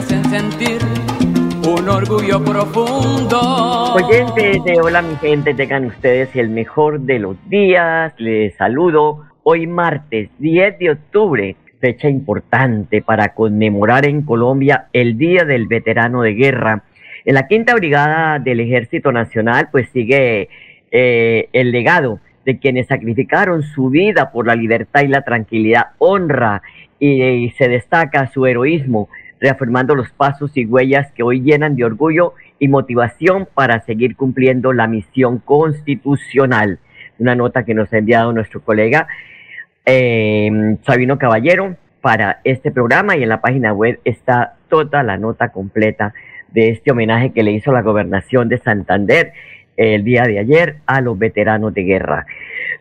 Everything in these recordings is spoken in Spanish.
Hacen sentir un orgullo profundo. Oyentes de Hola mi gente, tengan ustedes el mejor de los días. Les saludo hoy martes 10 de octubre, fecha importante para conmemorar en Colombia el Día del Veterano de Guerra. En la quinta brigada del Ejército Nacional pues sigue eh, el legado de quienes sacrificaron su vida por la libertad y la tranquilidad, honra y se destaca su heroísmo reafirmando los pasos y huellas que hoy llenan de orgullo y motivación para seguir cumpliendo la misión constitucional. Una nota que nos ha enviado nuestro colega eh, Sabino Caballero para este programa y en la página web está toda la nota completa de este homenaje que le hizo la gobernación de Santander el día de ayer a los veteranos de guerra.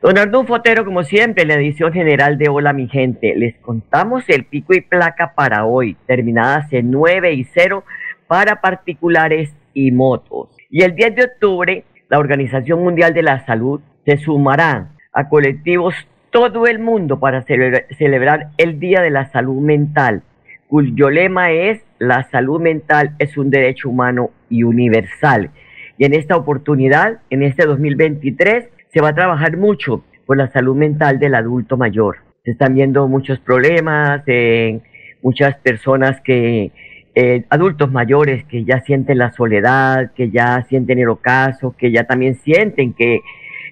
Don Arnulfo Fotero, como siempre, la edición general de Hola mi gente. Les contamos el pico y placa para hoy, terminadas en 9 y 0 para particulares y motos. Y el 10 de octubre, la Organización Mundial de la Salud se sumará a colectivos todo el mundo para celebrar el Día de la Salud Mental, cuyo lema es la salud mental es un derecho humano y universal. Y en esta oportunidad, en este 2023, se va a trabajar mucho por la salud mental del adulto mayor. Se están viendo muchos problemas en muchas personas que, eh, adultos mayores que ya sienten la soledad, que ya sienten el ocaso, que ya también sienten que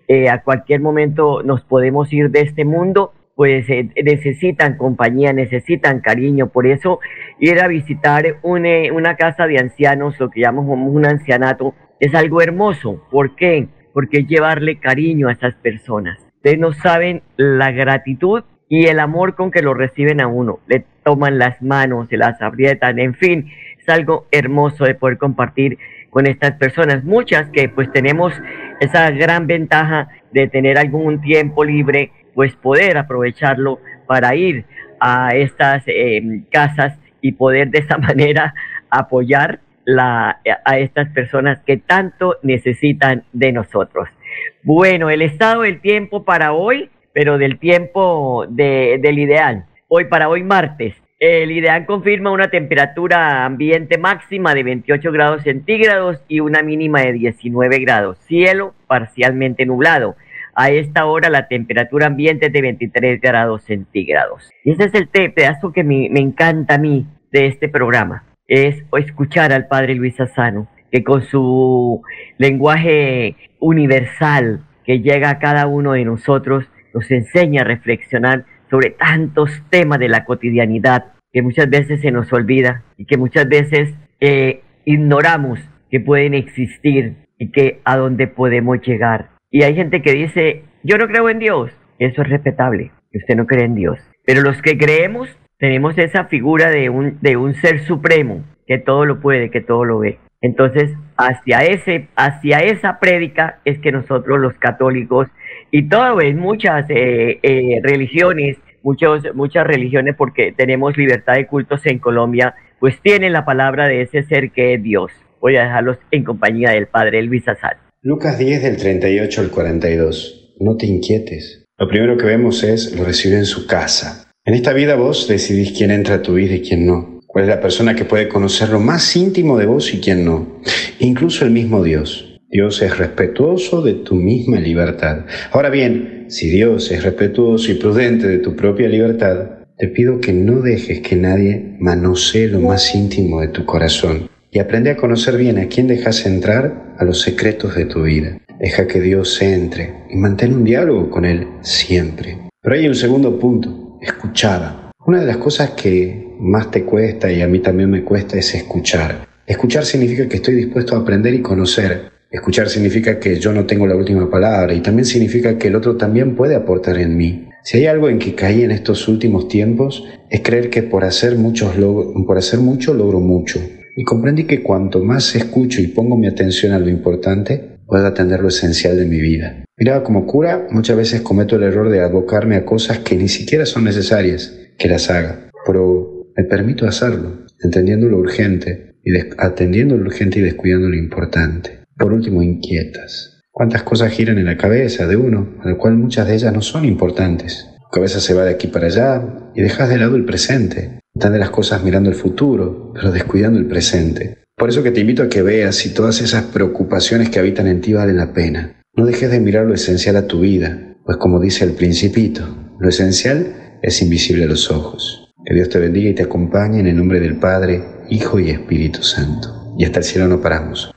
eh, a cualquier momento nos podemos ir de este mundo, pues eh, necesitan compañía, necesitan cariño. Por eso ir a visitar una casa de ancianos, lo que llamamos un ancianato, es algo hermoso. ¿Por qué? Porque llevarle cariño a esas personas. Ustedes no saben la gratitud y el amor con que lo reciben a uno. Le toman las manos, se las aprietan, en fin, es algo hermoso de poder compartir con estas personas. Muchas que pues tenemos esa gran ventaja de tener algún tiempo libre, pues poder aprovecharlo para ir a estas eh, casas y poder de esa manera apoyar a estas personas que tanto necesitan de nosotros. Bueno, el estado del tiempo para hoy, pero del tiempo de, del ideal. Hoy para hoy martes, el ideal confirma una temperatura ambiente máxima de 28 grados centígrados y una mínima de 19 grados. Cielo parcialmente nublado. A esta hora la temperatura ambiente es de 23 grados centígrados. Y ese es el pedazo que me encanta a mí de este programa es escuchar al Padre Luis Asano, que con su lenguaje universal que llega a cada uno de nosotros, nos enseña a reflexionar sobre tantos temas de la cotidianidad que muchas veces se nos olvida y que muchas veces eh, ignoramos que pueden existir y que a dónde podemos llegar. Y hay gente que dice, yo no creo en Dios. Eso es respetable, que usted no cree en Dios. Pero los que creemos tenemos esa figura de un, de un ser supremo que todo lo puede, que todo lo ve. Entonces, hacia, ese, hacia esa prédica es que nosotros los católicos y todo muchas eh, eh, religiones, muchos, muchas religiones porque tenemos libertad de cultos en Colombia, pues tienen la palabra de ese ser que es Dios. Voy a dejarlos en compañía del Padre Luis Azar. Lucas 10 del 38 al 42. No te inquietes. Lo primero que vemos es lo recibe en su casa. En esta vida vos decidís quién entra a tu vida y quién no. Cuál es la persona que puede conocer lo más íntimo de vos y quién no. Incluso el mismo Dios. Dios es respetuoso de tu misma libertad. Ahora bien, si Dios es respetuoso y prudente de tu propia libertad, te pido que no dejes que nadie manosee lo más íntimo de tu corazón y aprende a conocer bien a quién dejas entrar a los secretos de tu vida. Deja que Dios entre y mantén un diálogo con Él siempre. Pero hay un segundo punto escuchaba. Una de las cosas que más te cuesta y a mí también me cuesta es escuchar. Escuchar significa que estoy dispuesto a aprender y conocer Escuchar significa que yo no tengo la última palabra y también significa que el otro también puede aportar en mí. Si hay algo en que caí en estos últimos tiempos es creer que por hacer, muchos por hacer mucho logro mucho. Y comprendí que cuanto más escucho y pongo mi atención a lo importante, puedo atender lo esencial de mi vida. Miraba como cura, muchas veces cometo el error de abocarme a cosas que ni siquiera son necesarias que las haga, pero me permito hacerlo, entendiendo lo urgente y atendiendo lo urgente y descuidando lo importante. Por último, inquietas. ¿Cuántas cosas giran en la cabeza de uno, a lo cual muchas de ellas no son importantes? Tu cabeza se va de aquí para allá y dejas de lado el presente. Están de las cosas mirando el futuro, pero descuidando el presente. Por eso que te invito a que veas si todas esas preocupaciones que habitan en ti valen la pena. No dejes de mirar lo esencial a tu vida, pues como dice el principito, lo esencial es invisible a los ojos. Que Dios te bendiga y te acompañe en el nombre del Padre, Hijo y Espíritu Santo. Y hasta el cielo no paramos.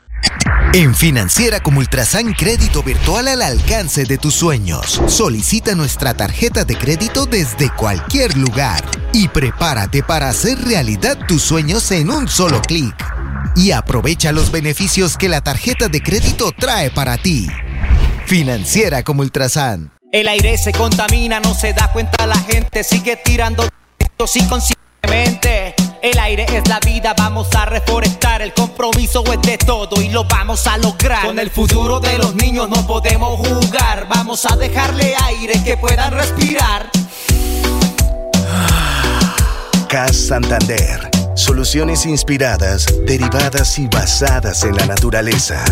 En Financiera como Ultrasan Crédito Virtual al alcance de tus sueños. Solicita nuestra tarjeta de crédito desde cualquier lugar y prepárate para hacer realidad tus sueños en un solo clic. Y aprovecha los beneficios que la tarjeta de crédito trae para ti. Financiera como Ultrasan. El aire se contamina, no se da cuenta la gente, sigue tirando inconscientemente. El aire es la vida, vamos a reforestar. El compromiso es de todo y lo vamos a lograr. Con el futuro de los niños no podemos jugar. Vamos a dejarle aire que puedan respirar. CAS Santander. Soluciones inspiradas, derivadas y basadas en la naturaleza.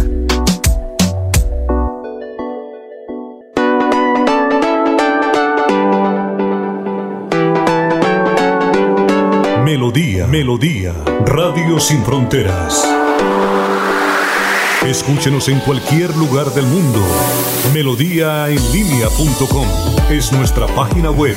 Melodía, Melodía, Radio Sin Fronteras. Escúchenos en cualquier lugar del mundo. Melodíaenlínea.com es nuestra página web.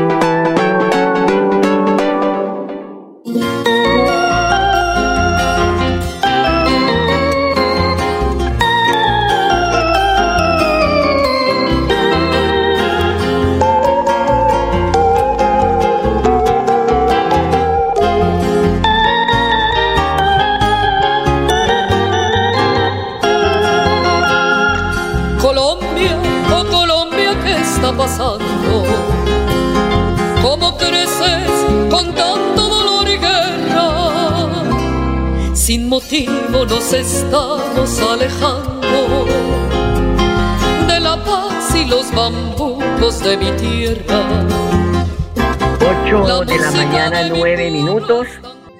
Nos estamos alejando de la paz y los bambucos de mi tierra. 8 de la mañana, 9 minutos.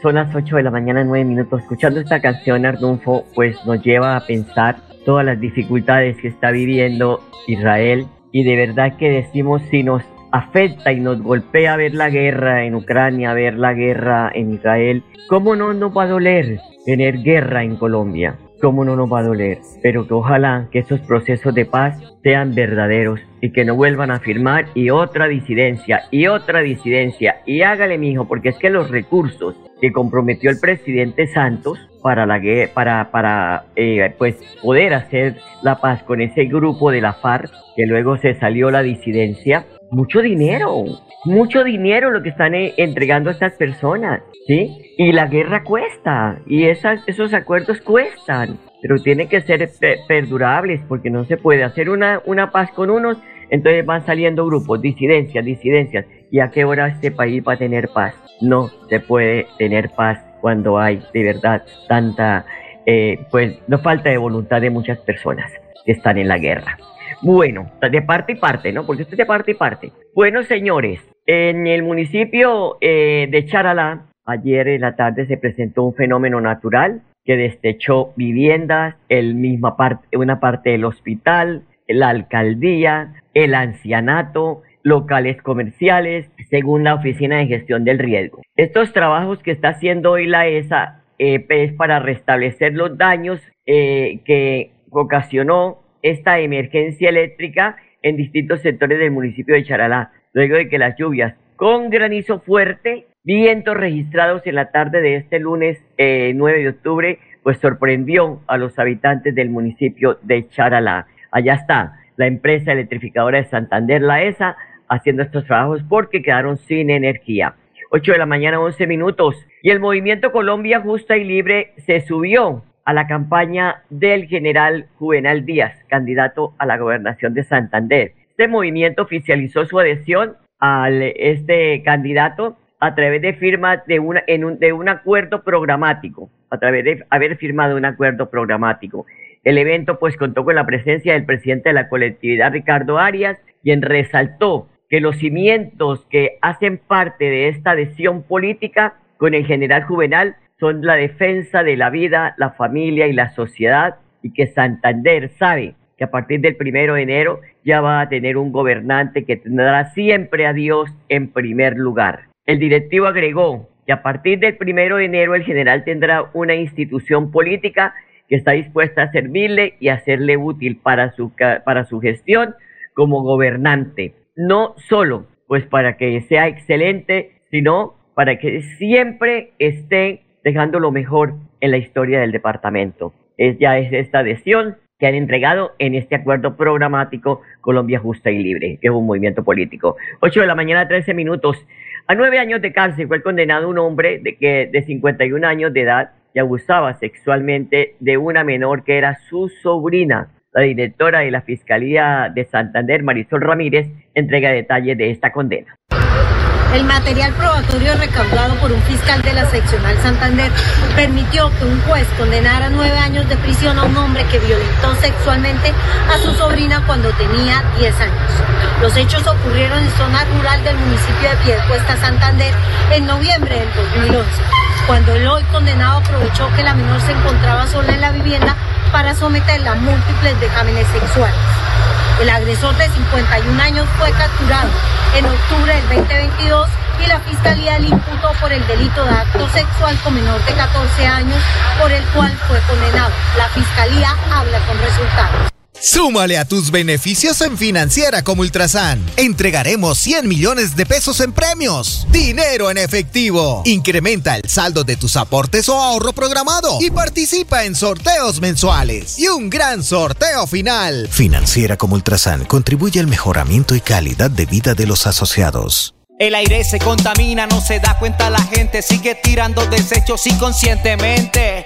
Son las 8 de la mañana, 9 minutos. Escuchando esta canción, Arnulfo, pues nos lleva a pensar todas las dificultades que está viviendo Israel. Y de verdad que decimos si nos afecta y nos golpea ver la guerra en Ucrania, ver la guerra en Israel, ¿cómo no nos va a doler tener guerra en Colombia? ¿Cómo no nos va a doler? Pero que ojalá que estos procesos de paz sean verdaderos y que no vuelvan a firmar y otra disidencia y otra disidencia y hágale mijo porque es que los recursos que comprometió el presidente Santos para la para para eh, pues poder hacer la paz con ese grupo de la FARC que luego se salió la disidencia mucho dinero, mucho dinero lo que están eh, entregando a estas personas, ¿sí? Y la guerra cuesta, y esas, esos acuerdos cuestan, pero tienen que ser perdurables, porque no se puede hacer una, una paz con unos, entonces van saliendo grupos, disidencias, disidencias, ¿y a qué hora este país va a tener paz? No se puede tener paz cuando hay de verdad tanta, eh, pues no falta de voluntad de muchas personas que están en la guerra. Bueno, de parte y parte, ¿no? Porque esto es de parte y parte. Bueno, señores, en el municipio eh, de Charalá, ayer en la tarde se presentó un fenómeno natural que destechó viviendas, el misma parte, una parte del hospital, la alcaldía, el ancianato, locales comerciales, según la Oficina de Gestión del Riesgo. Estos trabajos que está haciendo hoy la ESA eh, es para restablecer los daños eh, que ocasionó esta emergencia eléctrica en distintos sectores del municipio de Charalá, luego de que las lluvias con granizo fuerte, vientos registrados en la tarde de este lunes 9 eh, de octubre pues sorprendió a los habitantes del municipio de Charalá. Allá está la empresa electrificadora de Santander, la ESA, haciendo estos trabajos porque quedaron sin energía. 8 de la mañana, 11 minutos. Y el movimiento Colombia Justa y Libre se subió a la campaña del general Juvenal Díaz, candidato a la gobernación de Santander. Este movimiento oficializó su adhesión a este candidato a través de firma de, una, en un, de un acuerdo programático, a través de haber firmado un acuerdo programático. El evento pues contó con la presencia del presidente de la colectividad, Ricardo Arias, quien resaltó que los cimientos que hacen parte de esta adhesión política con el general Juvenal son la defensa de la vida, la familia y la sociedad y que Santander sabe que a partir del primero de enero ya va a tener un gobernante que tendrá siempre a Dios en primer lugar. El directivo agregó que a partir del primero de enero el general tendrá una institución política que está dispuesta a servirle y hacerle útil para su, para su gestión como gobernante no solo pues para que sea excelente, sino para que siempre esté dejando lo mejor en la historia del departamento. Es ya es esta adhesión que han entregado en este acuerdo programático Colombia Justa y Libre, que es un movimiento político. 8 de la mañana, 13 minutos. A nueve años de cárcel fue condenado un hombre de, que, de 51 años de edad y abusaba sexualmente de una menor que era su sobrina. La directora de la Fiscalía de Santander, Marisol Ramírez, entrega detalles de esta condena. El material probatorio recaudado por un fiscal de la seccional Santander permitió que un juez condenara nueve años de prisión a un hombre que violentó sexualmente a su sobrina cuando tenía 10 años. Los hechos ocurrieron en zona rural del municipio de Piedecuesta, Santander, en noviembre del 2011, cuando el hoy condenado aprovechó que la menor se encontraba sola en la vivienda para someterla a múltiples dejámenes sexuales. El agresor de 51 años fue capturado en octubre del 2022 y la fiscalía le imputó por el delito de acto sexual con menor de 14 años, por el cual fue condenado. La fiscalía habla con resultados. Súmale a tus beneficios en Financiera como Ultrasan. Entregaremos 100 millones de pesos en premios. Dinero en efectivo. Incrementa el saldo de tus aportes o ahorro programado y participa en sorteos mensuales y un gran sorteo final. Financiera como Ultrasan contribuye al mejoramiento y calidad de vida de los asociados. El aire se contamina, no se da cuenta la gente, sigue tirando desechos inconscientemente.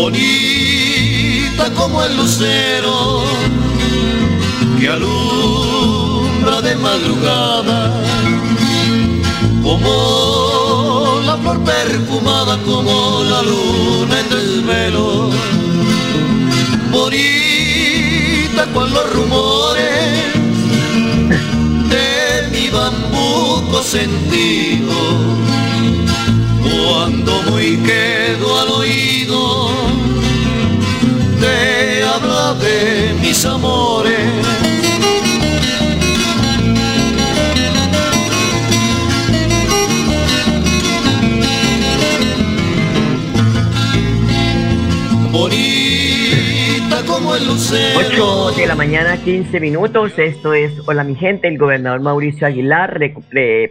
Bonita como el lucero que alumbra de madrugada, como la flor perfumada, como la luna en desvelo, bonita con los rumores de mi bambuco sentido, cuando muy quedo al oído te habla de mis amores. Bonita como el lucero. 8 de la mañana, 15 minutos. Esto es Hola mi gente. El gobernador Mauricio Aguilar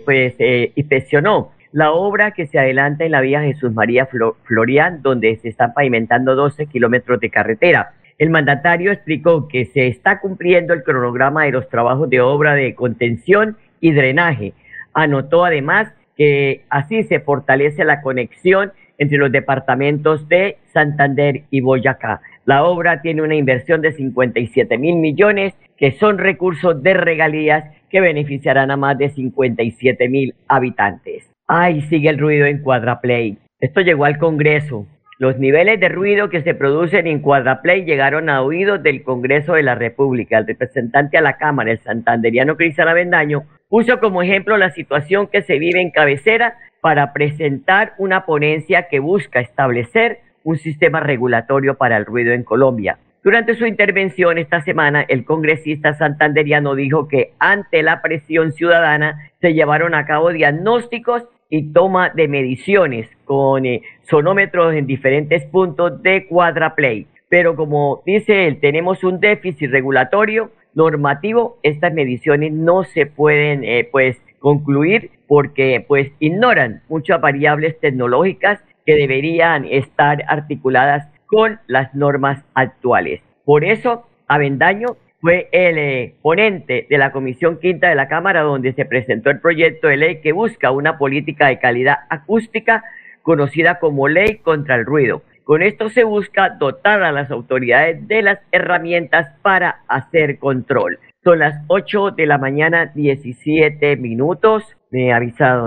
pues, eh, inspeccionó la obra que se adelanta en la vía Jesús María Florian, donde se están pavimentando 12 kilómetros de carretera. El mandatario explicó que se está cumpliendo el cronograma de los trabajos de obra de contención y drenaje. Anotó además que así se fortalece la conexión entre los departamentos de Santander y Boyacá. La obra tiene una inversión de 57 mil millones, que son recursos de regalías que beneficiarán a más de 57 mil habitantes. Ay, sigue el ruido en Cuadraplay. Esto llegó al Congreso. Los niveles de ruido que se producen en Cuadraplay llegaron a oídos del Congreso de la República. El representante a la Cámara, el santanderiano Cristian Avendaño, puso como ejemplo la situación que se vive en cabecera para presentar una ponencia que busca establecer un sistema regulatorio para el ruido en Colombia. Durante su intervención esta semana, el congresista santanderiano dijo que ante la presión ciudadana se llevaron a cabo diagnósticos y toma de mediciones con eh, sonómetros en diferentes puntos de Cuadraplay. Pero como dice él, tenemos un déficit regulatorio normativo, estas mediciones no se pueden eh, pues concluir porque pues ignoran muchas variables tecnológicas que deberían estar articuladas con las normas actuales. Por eso, Avendaño fue el eh, ponente de la Comisión Quinta de la Cámara donde se presentó el proyecto de ley que busca una política de calidad acústica conocida como Ley contra el Ruido. Con esto se busca dotar a las autoridades de las herramientas para hacer control. Son las 8 de la mañana, 17 minutos. Me avisa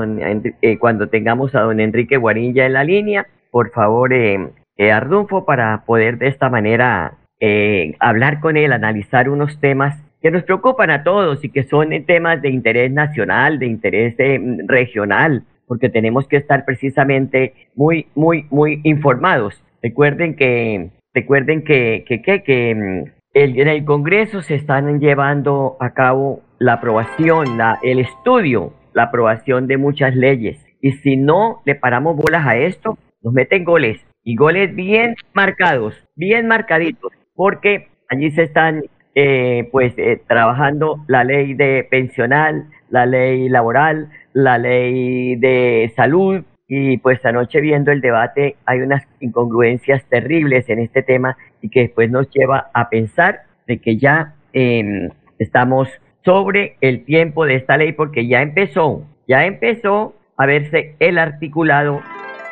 eh, cuando tengamos a don Enrique Guarilla en la línea. Por favor, eh, eh, Ardunfo, para poder de esta manera eh, hablar con él, analizar unos temas que nos preocupan a todos y que son temas de interés nacional, de interés eh, regional, porque tenemos que estar precisamente muy, muy, muy informados. Recuerden que, recuerden que, que, que, que mm, en el Congreso se están llevando a cabo la aprobación, la, el estudio, la aprobación de muchas leyes. Y si no le paramos bolas a esto, nos meten goles. Y goles bien marcados, bien marcaditos porque allí se están eh, pues eh, trabajando la ley de pensional, la ley laboral, la ley de salud y pues anoche viendo el debate hay unas incongruencias terribles en este tema y que después nos lleva a pensar de que ya em, estamos sobre el tiempo de esta ley porque ya empezó, ya empezó a verse el articulado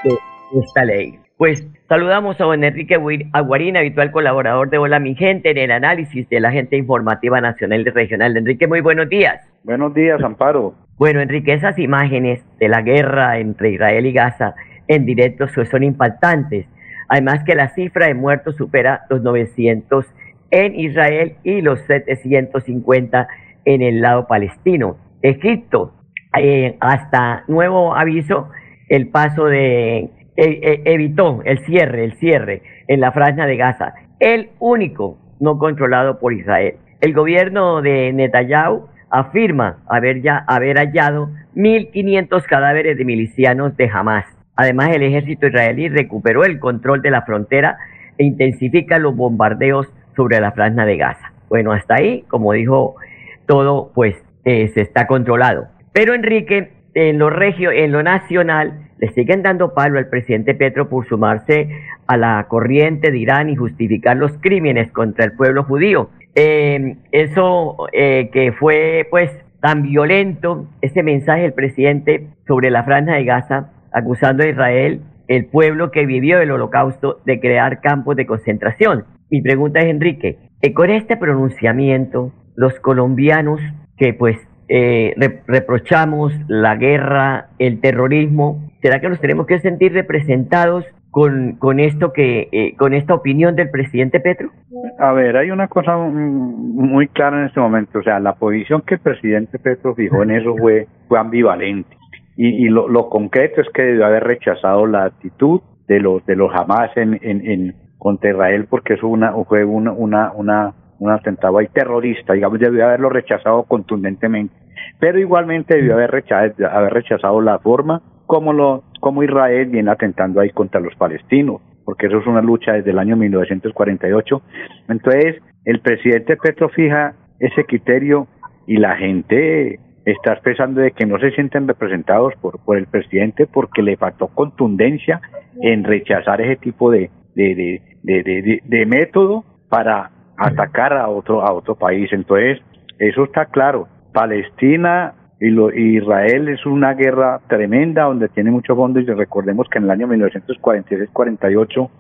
de esta ley. Pues saludamos a don Enrique Aguarín, habitual colaborador de Hola Mi Gente en el análisis de la Agente Informativa Nacional y Regional. Enrique, muy buenos días. Buenos días, Amparo. Bueno, Enrique, esas imágenes de la guerra entre Israel y Gaza en directo son impactantes. Además que la cifra de muertos supera los 900 en Israel y los 750 en el lado palestino. Egipto, eh, hasta nuevo aviso, el paso de evitó el cierre, el cierre en la franja de Gaza, el único no controlado por Israel. El gobierno de Netanyahu afirma haber ya haber hallado 1.500 cadáveres de milicianos de Hamas. Además, el ejército israelí recuperó el control de la frontera e intensifica los bombardeos sobre la franja de Gaza. Bueno, hasta ahí, como dijo, todo pues eh, se está controlado. Pero Enrique, en lo regio, en lo nacional, le siguen dando palo al presidente Petro por sumarse a la corriente de Irán y justificar los crímenes contra el pueblo judío. Eh, eso eh, que fue pues tan violento, ese mensaje del presidente sobre la franja de Gaza, acusando a Israel, el pueblo que vivió el holocausto, de crear campos de concentración. Mi pregunta es, Enrique, eh, con este pronunciamiento, los colombianos que pues reprochamos la guerra, el terrorismo, ¿Será que nos tenemos que sentir representados con, con esto que eh, con esta opinión del presidente Petro? A ver, hay una cosa muy clara en este momento, o sea, la posición que el presidente Petro fijó en eso fue fue ambivalente. Y, lo, lo, concreto es que debió haber rechazado la actitud de los de los Hamas en, en, en contra Israel porque eso una, fue una una una un atentado ahí terrorista, digamos, debió haberlo rechazado contundentemente, pero igualmente debió haber rechazado, haber rechazado la forma como, lo, como Israel viene atentando ahí contra los palestinos, porque eso es una lucha desde el año 1948. Entonces, el presidente Petro fija ese criterio y la gente está expresando de que no se sienten representados por, por el presidente porque le faltó contundencia en rechazar ese tipo de, de, de, de, de método para atacar a otro, a otro país. Entonces, eso está claro. Palestina y lo, Israel es una guerra tremenda donde tiene mucho fondo y recordemos que en el año 1946-48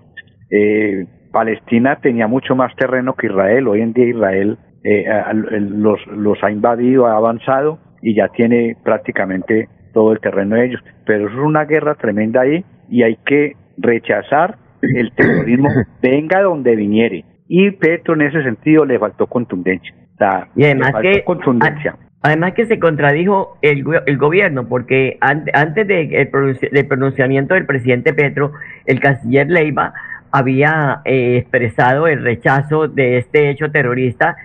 eh, Palestina tenía mucho más terreno que Israel. Hoy en día Israel eh, los, los ha invadido, ha avanzado y ya tiene prácticamente todo el terreno de ellos. Pero es una guerra tremenda ahí y hay que rechazar el terrorismo, venga donde viniere. Y Petro en ese sentido le faltó contundencia. y además que contundencia. Además que se contradijo el, gobierno, porque antes de del pronunciamiento del presidente Petro, el canciller Leiva había eh, expresado el rechazo de este hecho terrorista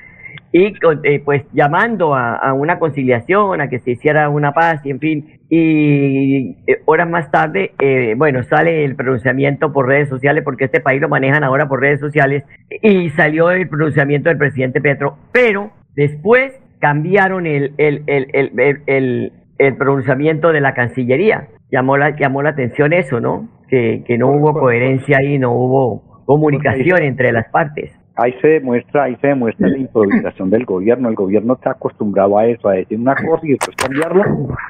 y eh, pues llamando a, una conciliación, a que se hiciera una paz y en fin, y eh, horas más tarde, bueno, sale el pronunciamiento por redes sociales, porque este país lo manejan ahora por redes sociales, y salió el pronunciamiento del presidente Petro, pero después cambiaron el, el, el, el, pronunciamiento de la Cancillería. Llamó la, llamó la atención eso, ¿no? Que, que no hubo coherencia ahí, no hubo comunicación entre las partes. Ahí se demuestra, ahí se demuestra la improvisación del gobierno. El gobierno está acostumbrado a eso, a decir una cosa y después cambiarla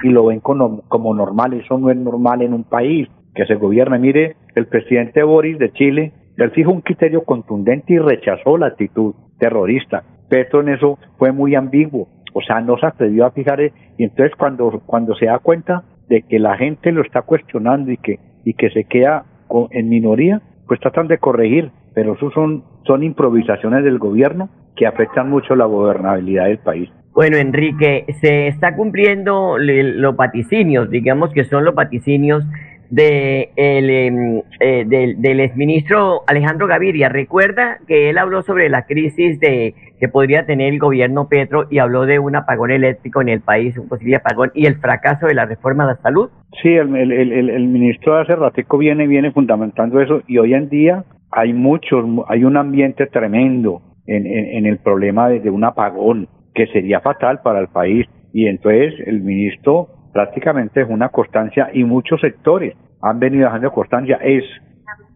y lo ven como, como normal. Eso no es normal en un país que se gobierna. Mire, el presidente Boris de Chile, él fijó un criterio contundente y rechazó la actitud terrorista. Petro en eso fue muy ambiguo, o sea, no se atrevió a fijar y entonces cuando cuando se da cuenta de que la gente lo está cuestionando y que y que se queda en minoría, pues tratan de corregir, pero eso son son improvisaciones del gobierno que afectan mucho la gobernabilidad del país. Bueno, Enrique, se está cumpliendo los vaticinios, digamos que son los vaticinios de el, em, eh, del, del exministro Alejandro Gaviria. Recuerda que él habló sobre la crisis de que podría tener el gobierno Petro y habló de un apagón eléctrico en el país, un posible apagón y el fracaso de la reforma a la salud. Sí, el, el, el, ministro hace ratico viene viene fundamentando eso y hoy en día hay muchos, hay un ambiente tremendo en, en, el problema de un apagón que sería fatal para el país y entonces el ministro prácticamente es una constancia y muchos sectores han venido dejando constancia. Es,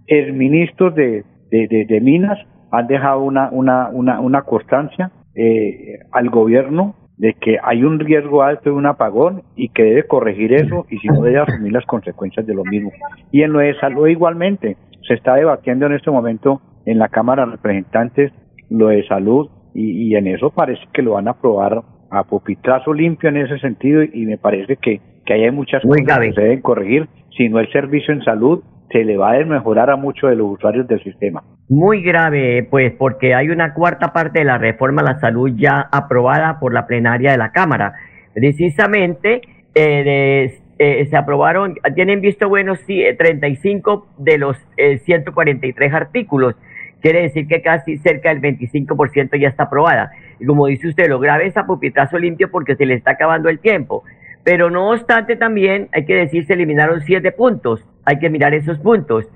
el ministro de, de, de, Minas han dejado una, una, una, una constancia eh, al gobierno de que hay un riesgo alto de un apagón y que debe corregir eso y si no debe asumir las consecuencias de lo mismo. Y en lo de salud igualmente, se está debatiendo en este momento en la Cámara de Representantes lo de salud y, y en eso parece que lo van a aprobar a pupitrazo limpio en ese sentido y, me parece que, que hay muchas cosas que se deben corregir, si no el servicio en salud se le va a desmejorar a muchos de los usuarios del sistema. Muy grave, pues, porque hay una cuarta parte de la reforma a la salud ya aprobada por la plenaria de la Cámara. Precisamente, eh, eh, se aprobaron, tienen visto buenos sí, 35 de los 143 eh, artículos. Quiere decir que casi cerca del 25% ya está aprobada. Y como dice usted, lo grave es a pupitrazo limpio porque se le está acabando el tiempo. Pero no obstante también hay que decir se eliminaron siete puntos. Hay que mirar esos puntos.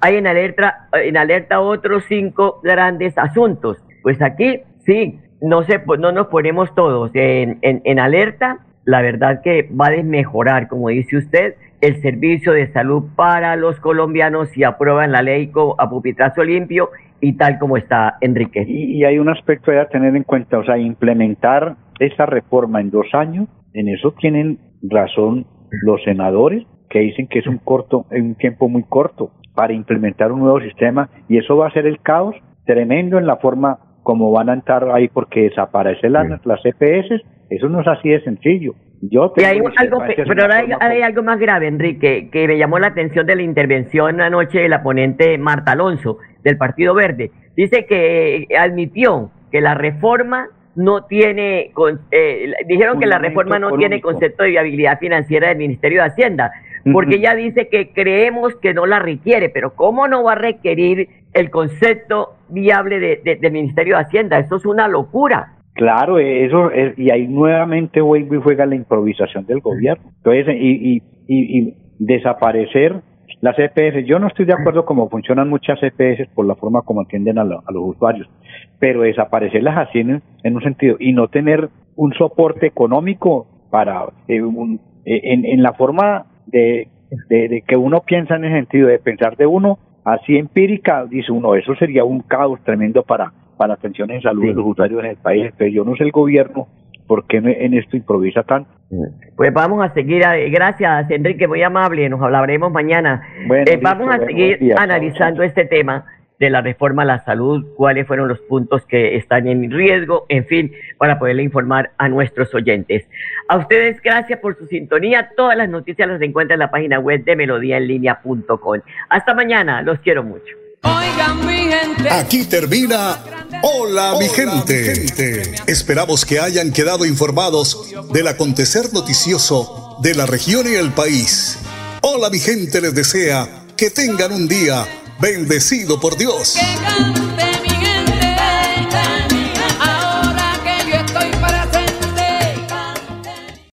Hay en alerta, en alerta otros cinco grandes asuntos. Pues aquí sí, no, se, no nos ponemos todos en, en, en alerta. La verdad que va a desmejorar, como dice usted, el servicio de salud para los colombianos si aprueban la ley a pupitrazo limpio y tal como está Enrique. Y, hay un aspecto a tener en cuenta, o sea, implementar esa reforma en dos años, en eso tienen razón los senadores que dicen que es un corto, un tiempo muy corto para implementar un nuevo sistema y eso va a ser el caos tremendo en la forma como van a entrar ahí porque desaparecen las, las EPS, eso no es así de sencillo. Yo y hay algo, pero ahora hay, algo más grave, Enrique, que me llamó la atención de la intervención anoche de la ponente Marta Alonso del Partido Verde. Dice que admitió que la reforma no tiene, eh, dijeron que la reforma no tiene concepto de viabilidad financiera del Ministerio de Hacienda, porque ella dice que creemos que no la requiere, pero ¿cómo no va a requerir el concepto viable de, del Ministerio de Hacienda? Eso es una locura. Claro, eso es, y ahí nuevamente vuelve y juega la improvisación del gobierno. Entonces, y, y, y, desaparecer las EPS. Yo no estoy de acuerdo cómo funcionan muchas EPS por la forma como atienden a, los usuarios, pero desaparecerlas así en, en, un sentido y no tener un soporte económico para eh, un, eh, en, en la forma de, de, de que uno piensa en el sentido de pensar de uno así empírica, dice uno, eso sería un caos tremendo para para atención en salud de los usuarios en el país. Pero yo no sé el gobierno por qué en esto improvisa tanto. Pues vamos a seguir, gracias Enrique, muy amable, nos hablaremos mañana. Eh, vamos a seguir analizando este tema de la reforma a la salud, cuáles fueron los puntos que están en riesgo, en fin, para poderle informar a nuestros oyentes. A ustedes, gracias por su sintonía. Todas las noticias las encuentran en la página web de melodíaenlínea.com. Hasta mañana, los quiero mucho. Oigan, mi gente. Aquí termina Hola, mi gente. Esperamos que hayan quedado informados del acontecer noticioso de la región y el país. Hola, mi gente les desea que tengan un día bendecido por Dios. Que cante